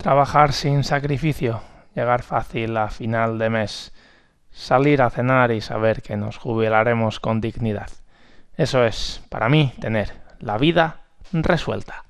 Trabajar sin sacrificio, llegar fácil a final de mes, salir a cenar y saber que nos jubilaremos con dignidad. Eso es, para mí, tener la vida resuelta.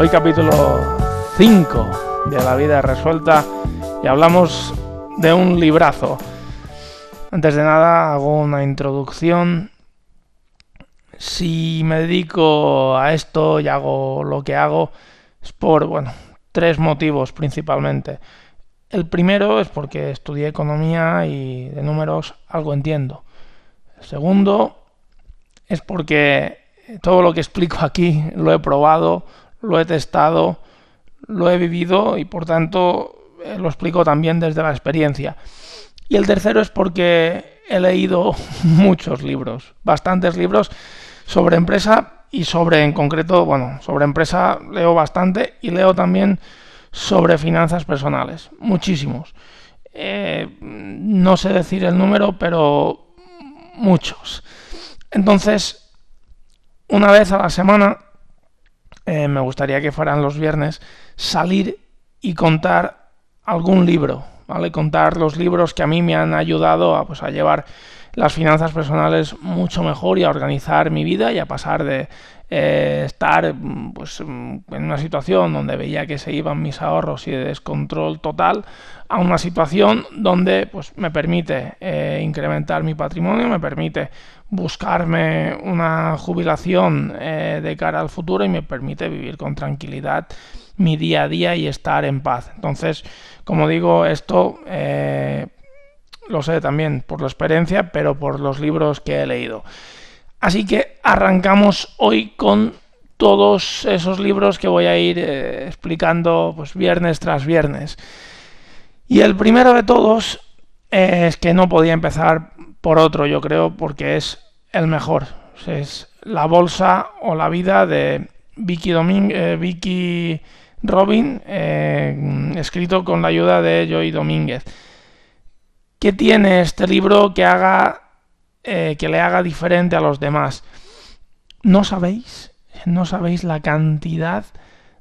Hoy capítulo 5 de La vida resuelta y hablamos de un librazo. Antes de nada hago una introducción. Si me dedico a esto y hago lo que hago es por, bueno, tres motivos principalmente. El primero es porque estudié economía y de números algo entiendo. El segundo es porque todo lo que explico aquí lo he probado, lo he testado, lo he vivido y por tanto eh, lo explico también desde la experiencia. Y el tercero es porque he leído muchos libros, bastantes libros sobre empresa y sobre, en concreto, bueno, sobre empresa leo bastante y leo también sobre finanzas personales, muchísimos. Eh, no sé decir el número, pero muchos. Entonces, una vez a la semana eh, me gustaría que fueran los viernes, salir y contar algún libro, ¿vale? Contar los libros que a mí me han ayudado a, pues, a llevar las finanzas personales mucho mejor y a organizar mi vida y a pasar de eh, estar pues, en una situación donde veía que se iban mis ahorros y de descontrol total a una situación donde pues, me permite eh, incrementar mi patrimonio, me permite buscarme una jubilación eh, de cara al futuro y me permite vivir con tranquilidad mi día a día y estar en paz. Entonces, como digo, esto lo sé también por la experiencia, pero por los libros que he leído. Así que arrancamos hoy con todos esos libros que voy a ir eh, explicando pues viernes tras viernes. Y el primero de todos es que no podía empezar por otro, yo creo, porque es el mejor. Es La bolsa o la vida de Vicky, eh, Vicky Robin, eh, escrito con la ayuda de Joy Domínguez. ¿Qué tiene este libro que haga eh, que le haga diferente a los demás? No sabéis, no sabéis la cantidad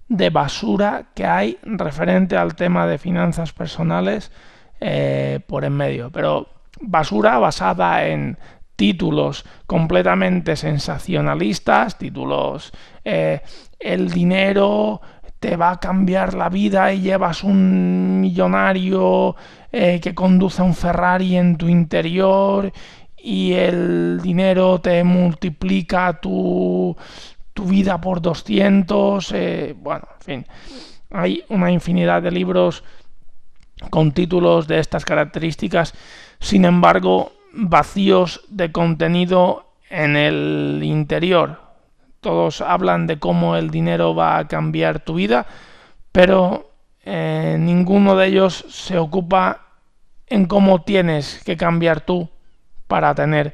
de basura que hay referente al tema de finanzas personales eh, por en medio. Pero basura basada en títulos completamente sensacionalistas, títulos eh, el dinero te va a cambiar la vida y llevas un millonario que conduce un Ferrari en tu interior y el dinero te multiplica tu, tu vida por 200. Eh, bueno, en fin, hay una infinidad de libros con títulos de estas características, sin embargo, vacíos de contenido en el interior. Todos hablan de cómo el dinero va a cambiar tu vida, pero eh, ninguno de ellos se ocupa en cómo tienes que cambiar tú para tener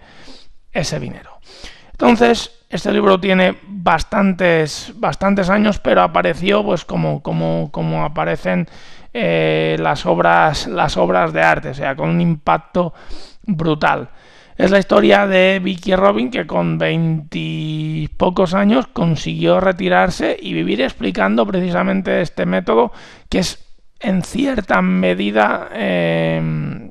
ese dinero. Entonces, este libro tiene bastantes, bastantes años, pero apareció pues como, como, como aparecen eh, las, obras, las obras de arte, o sea, con un impacto brutal. Es la historia de Vicky Robin que con veintipocos años consiguió retirarse y vivir explicando precisamente este método que es en cierta medida em,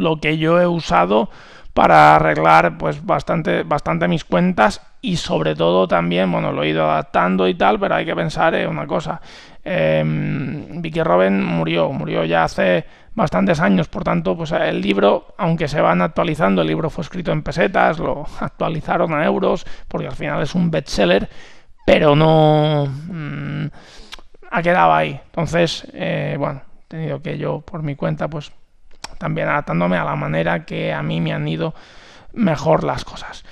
lo que yo he usado para arreglar pues bastante, bastante mis cuentas y sobre todo también, bueno, lo he ido adaptando y tal, pero hay que pensar en una cosa. Em, Vicky Robin murió, murió ya hace bastantes años, por tanto, pues el libro, aunque se van actualizando, el libro fue escrito en pesetas, lo actualizaron a euros, porque al final es un bestseller, pero no mm, ha quedado ahí. Entonces, eh, bueno, he tenido que yo, por mi cuenta, pues también adaptándome a la manera que a mí me han ido mejor las cosas.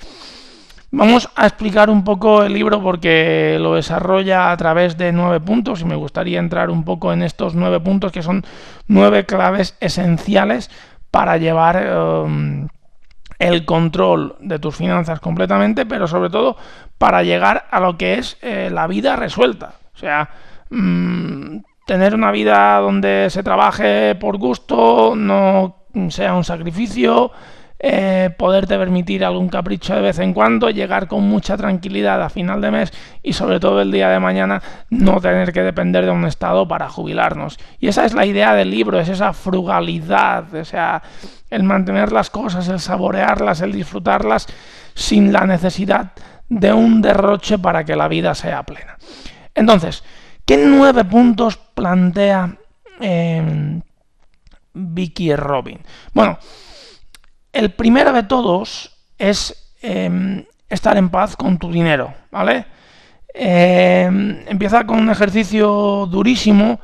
Vamos a explicar un poco el libro porque lo desarrolla a través de nueve puntos y me gustaría entrar un poco en estos nueve puntos que son nueve claves esenciales para llevar em, el control de tus finanzas completamente, pero sobre todo para llegar a lo que es eh, la vida resuelta. O sea, mm, tener una vida donde se trabaje por gusto, no sea un sacrificio, eh, poderte permitir algún capricho de vez en cuando, llegar con mucha tranquilidad a final de mes y sobre todo el día de mañana no tener que depender de un estado para jubilarnos. Y esa es la idea del libro, es esa frugalidad, o sea, el mantener las cosas, el saborearlas, el disfrutarlas sin la necesidad de un derroche para que la vida sea plena. Entonces, ¿qué nueve puntos plantea eh, Vicky Robin? Bueno, el primero de todos es em, estar en paz con tu dinero, ¿vale? Em, empieza con un ejercicio durísimo,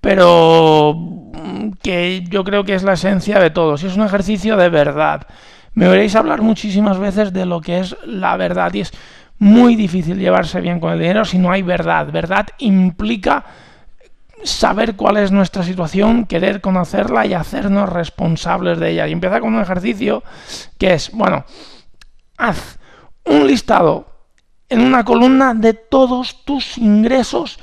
pero mm, que yo creo que es la esencia de todos. Es un ejercicio de verdad. Me oiréis hablar muchísimas veces de lo que es la verdad y es muy difícil llevarse bien con el dinero si no hay verdad. Verdad implica saber cuál es nuestra situación, querer conocerla y hacernos responsables de ella. Y empieza con un ejercicio que es, bueno, haz un listado en una columna de todos tus ingresos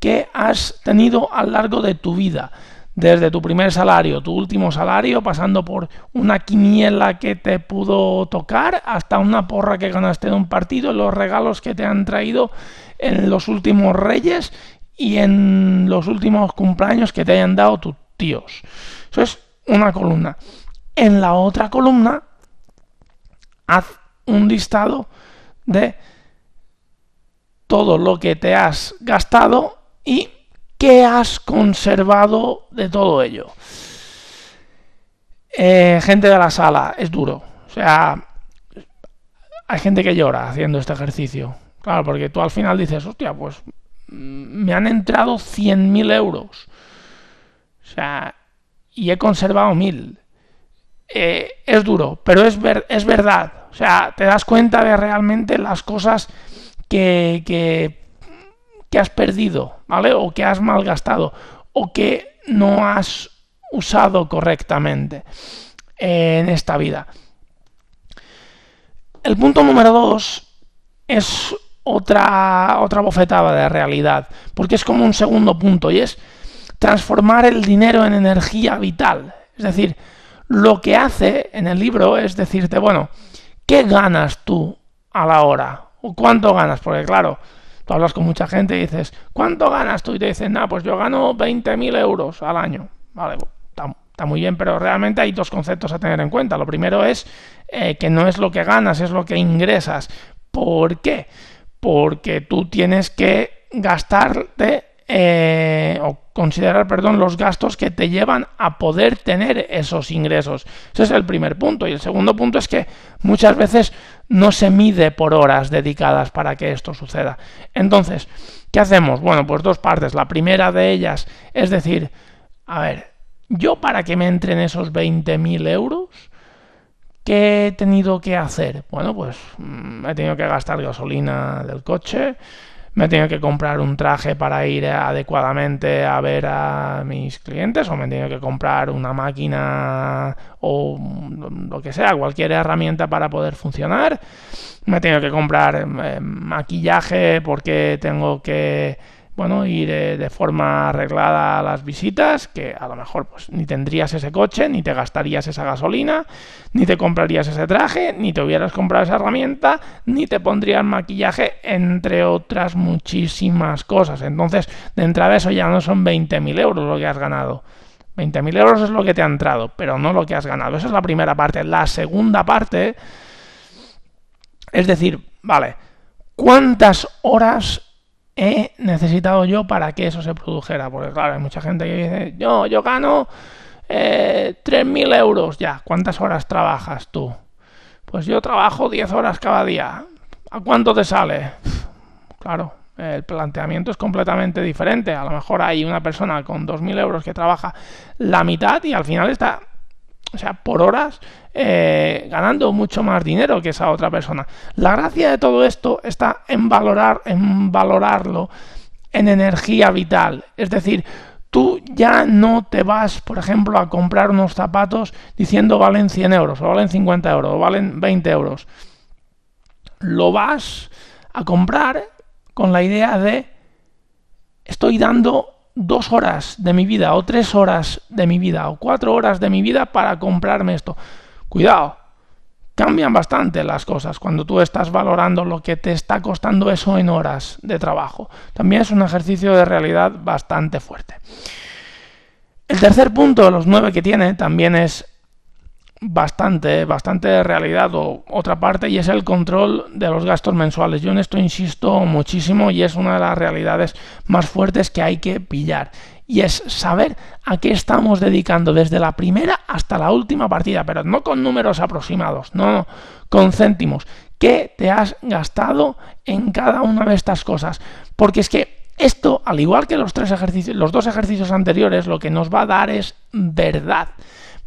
que has tenido a lo largo de tu vida. Desde tu primer salario, tu último salario, pasando por una quiniela que te pudo tocar, hasta una porra que ganaste en un partido, los regalos que te han traído en los últimos reyes y en los últimos cumpleaños que te hayan dado tus tíos. Eso es una columna. En la otra columna, haz un listado de todo lo que te has gastado y qué has conservado de todo ello. Eh, gente de la sala, es duro. O sea, hay gente que llora haciendo este ejercicio. Claro, porque tú al final dices, hostia, pues me han entrado 100.000 euros. O sea, y he conservado 1.000. Eh, es duro, pero es, es verdad. O sea, te das cuenta de realmente las cosas que, que, que has perdido, ¿vale? O que has malgastado, o que no has usado correctamente en esta vida. El punto número dos es otra, otra bofetada de realidad, porque es como un segundo punto y es transformar el dinero en energía vital. Es decir, lo que hace en el libro es decirte, bueno, ¿qué ganas tú a la hora? ¿O cuánto ganas? Porque claro, tú hablas con mucha gente y dices, ¿cuánto ganas tú? Y te dicen, no, pues yo gano 20.000 euros al año. Vale, está, muy bien, pero realmente hay dos conceptos a tener en cuenta. Lo primero es eh, que no es lo que ganas, es lo que ingresas. ¿Por qué? Porque tú tienes que gastarte eh, o considerar, perdón, los gastos que te llevan a poder tener esos ingresos. Ese es el primer punto. Y el segundo punto es que muchas veces no se mide por horas dedicadas para que esto suceda. Entonces, ¿qué hacemos? Bueno, pues dos partes. La primera de ellas es decir, a ver, yo para que me entren esos 20.000 euros, ¿Qué he tenido que hacer? Bueno, pues mm, he tenido que gastar gasolina del coche, me he tenido que comprar un traje para ir adecuadamente a ver a mis clientes o me he tenido que comprar una máquina o lo que sea, cualquier herramienta para poder funcionar. Me he tenido que comprar eh, maquillaje porque tengo que bueno, ir de forma arreglada a las visitas, que a lo mejor pues ni tendrías ese coche, ni te gastarías esa gasolina, ni te comprarías ese traje, ni te hubieras comprado esa herramienta, ni te pondrías maquillaje, entre otras muchísimas cosas. Entonces, de entrada eso ya no son 20.000 euros lo que has ganado. 20.000 euros es lo que te ha entrado, pero no lo que has ganado. Esa es la primera parte. La segunda parte es decir, vale, ¿cuántas horas he necesitado yo para que eso se produjera. Porque claro, hay mucha gente que dice, yo, yo gano eh, 3.000 euros ya. ¿Cuántas horas trabajas tú? Pues yo trabajo 10 horas cada día. ¿A cuánto te sale? Claro, el planteamiento es completamente diferente. A lo mejor hay una persona con 2.000 euros que trabaja la mitad y al final está o sea, por horas, eh, ganando mucho más dinero que esa otra persona. La gracia de todo esto está en valorar, en valorarlo en energía vital. Es decir, tú ya no te vas, por ejemplo, a comprar unos zapatos diciendo valen 100 euros, o valen 50 euros, o valen 20 euros. Lo vas a comprar con la idea de estoy dando dos horas de mi vida o tres horas de mi vida o cuatro horas de mi vida para comprarme esto. Cuidado, cambian bastante las cosas cuando tú estás valorando lo que te está costando eso en horas de trabajo. También es un ejercicio de realidad bastante fuerte. El tercer punto de los nueve que tiene también es bastante, bastante realidad o otra parte y es el control de los gastos mensuales. Yo en esto insisto muchísimo y es una de las realidades más fuertes que hay que pillar. Y es saber a qué estamos dedicando desde la primera hasta la última partida, pero no con números aproximados, no con céntimos. ¿Qué te has gastado en cada una de estas cosas? Porque es que esto, al igual que los tres ejercicios, los dos ejercicios anteriores, lo que nos va a dar es verdad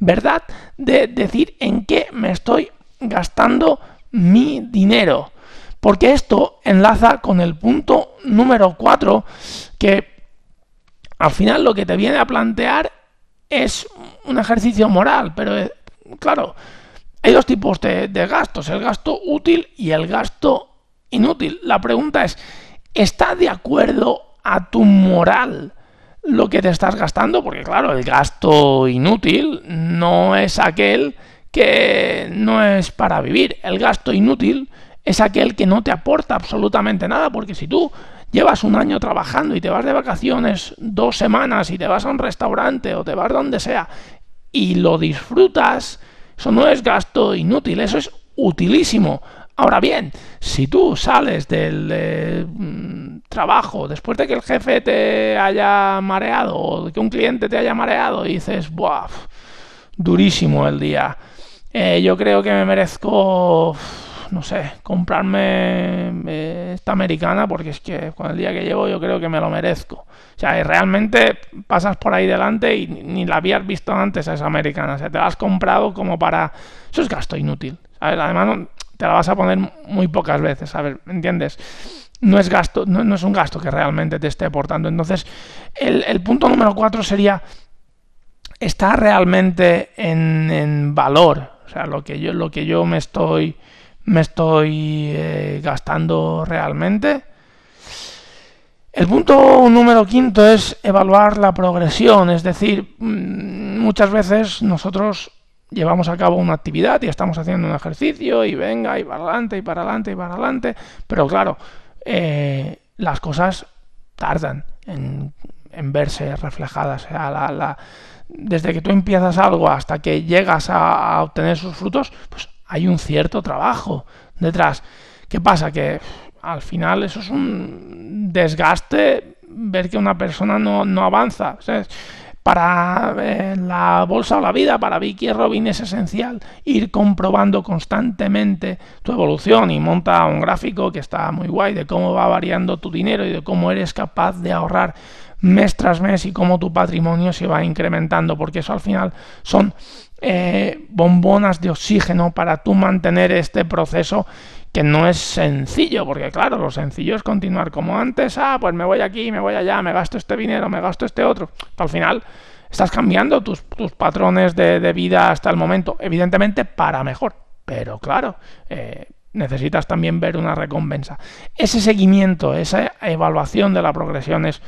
verdad de decir en qué me estoy gastando mi dinero. Porque esto enlaza con el punto número 4 que al final lo que te viene a plantear es un ejercicio moral, pero eh, claro, hay dos tipos de, de, gastos, el gasto útil y el gasto inútil. La pregunta es, ¿está de acuerdo a tu moral lo que te estás gastando, porque claro, el gasto inútil no es aquel que no es para vivir. El gasto inútil es aquel que no te aporta absolutamente nada, porque si tú llevas un año trabajando y te vas de vacaciones dos semanas y te vas a un restaurante o te vas donde sea y lo disfrutas, eso no es gasto inútil, eso es utilísimo. Ahora bien, si tú sales del eh, mm, trabajo después de que el jefe te haya mareado o de que un cliente te haya mareado y dices, ¡buah! Durísimo el día. Eh, yo creo que me merezco, no sé, comprarme eh, esta americana porque es que con el día que llevo yo creo que me lo merezco. O sea, realmente pasas por ahí delante y ni la habías visto antes a esa americana. O sea, te la has comprado como para... Eso es gasto inútil. Además, te la vas a poner muy pocas veces, a ver, ¿entiendes? No es gasto, no, es un gasto que realmente te esté aportando. Entonces, el, punto número cuatro sería, ¿está realmente en, valor? O sea, lo que yo, lo que yo me estoy, me estoy eh, gastando realmente. El punto número quinto es evaluar la progresión, es decir, mm, muchas veces nosotros llevamos a cabo una actividad y estamos haciendo un ejercicio y venga y para adelante y para adelante y para adelante, pero claro, eh, las cosas tardan en, verse reflejadas. desde que tú empiezas algo hasta que llegas a, obtener sus frutos, pues hay un cierto trabajo detrás. ¿Qué pasa? Que al final eso es un desgaste ver que una persona no, no avanza. Para eh, la bolsa o la vida, para Vicky Robin es esencial ir comprobando constantemente tu evolución y monta un gráfico que está muy guay de cómo va variando tu dinero y de cómo eres capaz de ahorrar mes tras mes y cómo tu patrimonio se va incrementando, porque eso al final son eh, bombonas de oxígeno para tú mantener este proceso que no es sencillo, porque claro, lo sencillo es continuar como antes, ah, pues me voy aquí, me voy allá, me gasto este dinero, me gasto este otro. Al final estás cambiando tus, patrones de, vida hasta el momento, evidentemente para mejor, pero claro, eh, necesitas también ver una recompensa. Ese seguimiento, esa evaluación de la progresión es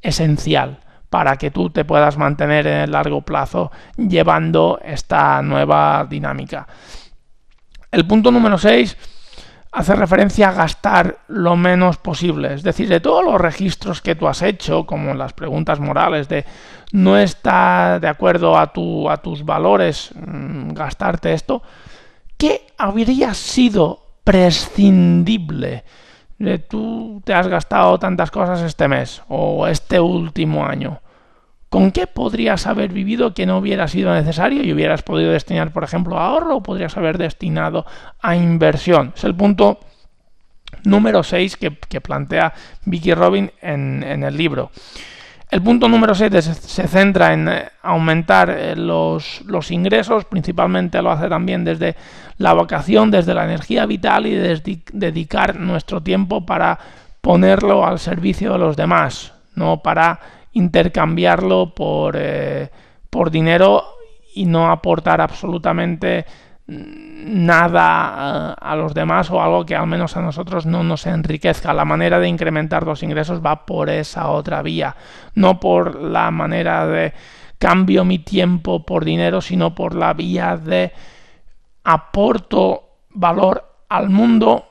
esencial para que tú te puedas mantener en el largo plazo llevando esta nueva dinámica. El punto número 6 hace referencia a gastar lo menos posible. Es decir, de todos los registros que tú has hecho, como las preguntas morales de no está de acuerdo a, tu, a tus valores mm, gastarte esto, ¿qué habría sido prescindible? De tú te has gastado tantas cosas este mes o este último año. ¿Con qué podrías haber vivido que no hubiera sido necesario y hubieras podido destinar, por ejemplo, a ahorro o podrías haber destinado a inversión? Es el punto número 6 que, plantea Vicky Robin en, el libro. El punto número 7 se, centra en eh, aumentar eh, los, ingresos, principalmente lo hace también desde la vocación, desde la energía vital y dedicar nuestro tiempo para ponerlo al servicio de los demás, no para intercambiarlo por, eh, por dinero y no aportar absolutamente nada eh, a los demás o algo que al menos a nosotros no nos enriquezca. La manera de incrementar los ingresos va por esa otra vía, no por la manera de cambio mi tiempo por dinero, sino por la vía de aporto valor al mundo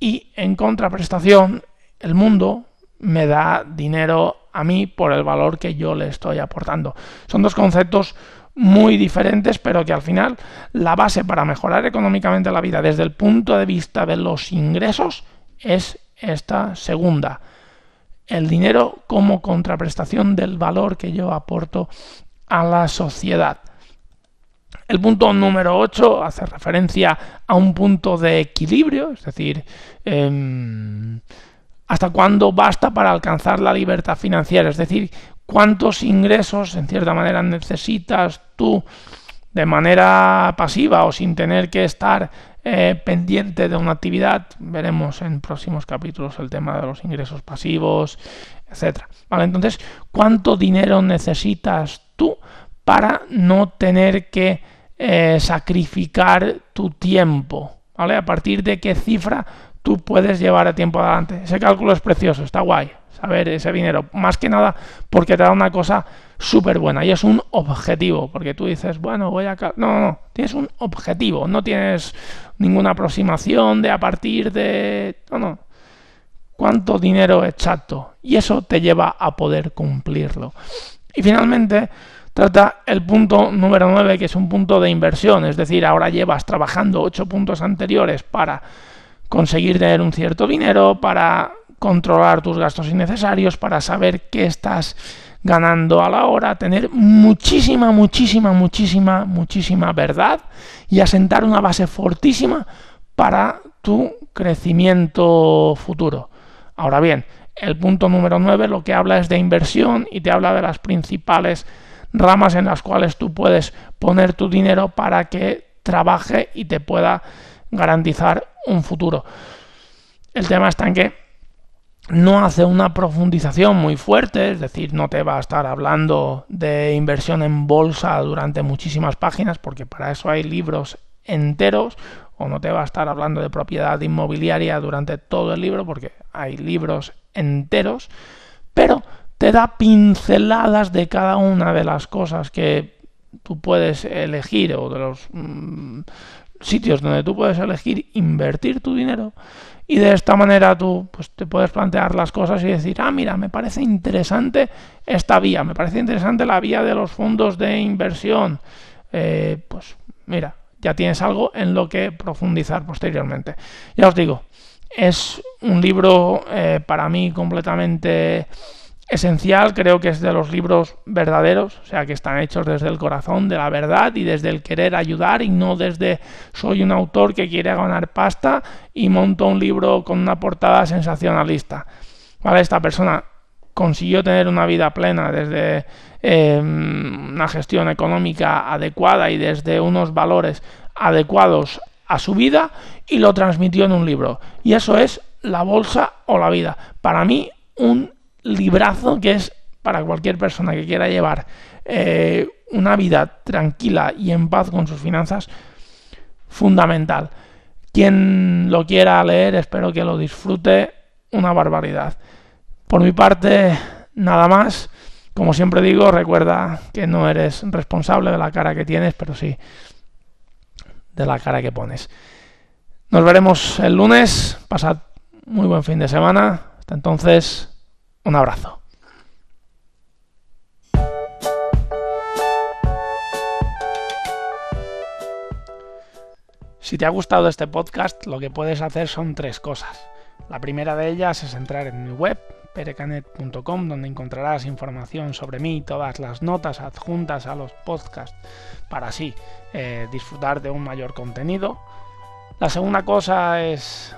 y en contraprestación el mundo me da dinero a mí por el valor que yo le estoy aportando. Son dos conceptos muy diferentes, pero que al final la base para mejorar económicamente la vida desde el punto de vista de los ingresos es esta segunda. El dinero como contraprestación del valor que yo aporto a la sociedad. El punto número 8 hace referencia a un punto de equilibrio, es decir, em, hasta cuándo basta para alcanzar la libertad financiera, es decir, cuántos ingresos, en cierta manera, necesitas tú de manera pasiva o sin tener que estar eh, pendiente de una actividad. Veremos en próximos capítulos el tema de los ingresos pasivos, etcétera. Vale, entonces, ¿cuánto dinero necesitas tú para no tener que eh, sacrificar tu tiempo? ¿Vale? A partir de qué cifra tú puedes llevar a tiempo adelante. Ese cálculo es precioso, está guay saber ese dinero. Más que nada porque te da una cosa súper buena y es un objetivo. Porque tú dices, bueno, voy a... No, no, no. Tienes un objetivo. No tienes ninguna aproximación de a partir de... No, no. ¿Cuánto dinero exacto? Y eso te lleva a poder cumplirlo. Y finalmente trata el punto número 9, que es un punto de inversión. Es decir, ahora llevas trabajando 8 puntos anteriores para conseguir tener un cierto dinero, para controlar tus gastos innecesarios, para saber qué estás ganando a la hora, tener muchísima, muchísima, muchísima, muchísima verdad y asentar una base fortísima para tu crecimiento futuro. Ahora bien, el punto número 9 lo que habla es de inversión y te habla de las principales ramas en las cuales tú puedes poner tu dinero para que trabaje y te pueda garantizar un futuro. El tema está en que no hace una profundización muy fuerte, es decir, no te va a estar hablando de inversión en bolsa durante muchísimas páginas, porque para eso hay libros enteros, o no te va a estar hablando de propiedad inmobiliaria durante todo el libro, porque hay libros enteros, pero te da pinceladas de cada una de las cosas que tú puedes elegir o de los mm, sitios donde tú puedes elegir invertir tu dinero y de esta manera tú pues, te puedes plantear las cosas y decir, ah, mira, me parece interesante esta vía, me parece interesante la vía de los fondos de inversión. Eh, pues mira, ya tienes algo en lo que profundizar posteriormente. Ya os digo, es un libro eh, para mí completamente esencial, creo que es de los libros verdaderos, o sea, que están hechos desde el corazón de la verdad y desde el querer ayudar y no desde soy un autor que quiere ganar pasta y monto un libro con una portada sensacionalista. ¿Vale? Esta persona consiguió tener una vida plena desde em, una gestión económica adecuada y desde unos valores adecuados a su vida y lo transmitió en un libro. Y eso es la bolsa o la vida. Para mí, un librazo que es para cualquier persona que quiera llevar eh, una vida tranquila y en paz con sus finanzas, fundamental. Quien lo quiera leer, espero que lo disfrute una barbaridad. Por mi parte, nada más. Como siempre digo, recuerda que no eres responsable de la cara que tienes, pero sí de la cara que pones. Nos veremos el lunes. Pasad muy buen fin de semana. Hasta entonces, un abrazo. Si te ha gustado este podcast, lo que puedes hacer son tres cosas. La primera de ellas es entrar en mi web, perecanet.com, donde encontrarás información sobre mí y todas las notas adjuntas a los podcasts para así eh, disfrutar de un mayor contenido. La segunda cosa es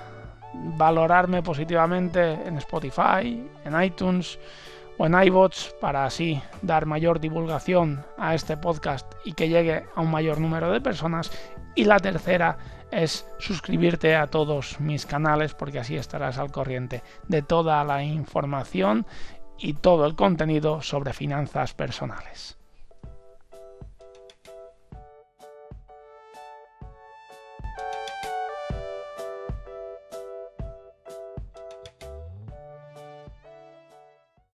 valorarme positivamente en Spotify, en iTunes o en iBots para así dar mayor divulgación a este podcast y que llegue a un mayor número de personas. Y la tercera es suscribirte a todos mis canales porque así estarás al corriente de toda la información y todo el contenido sobre finanzas personales.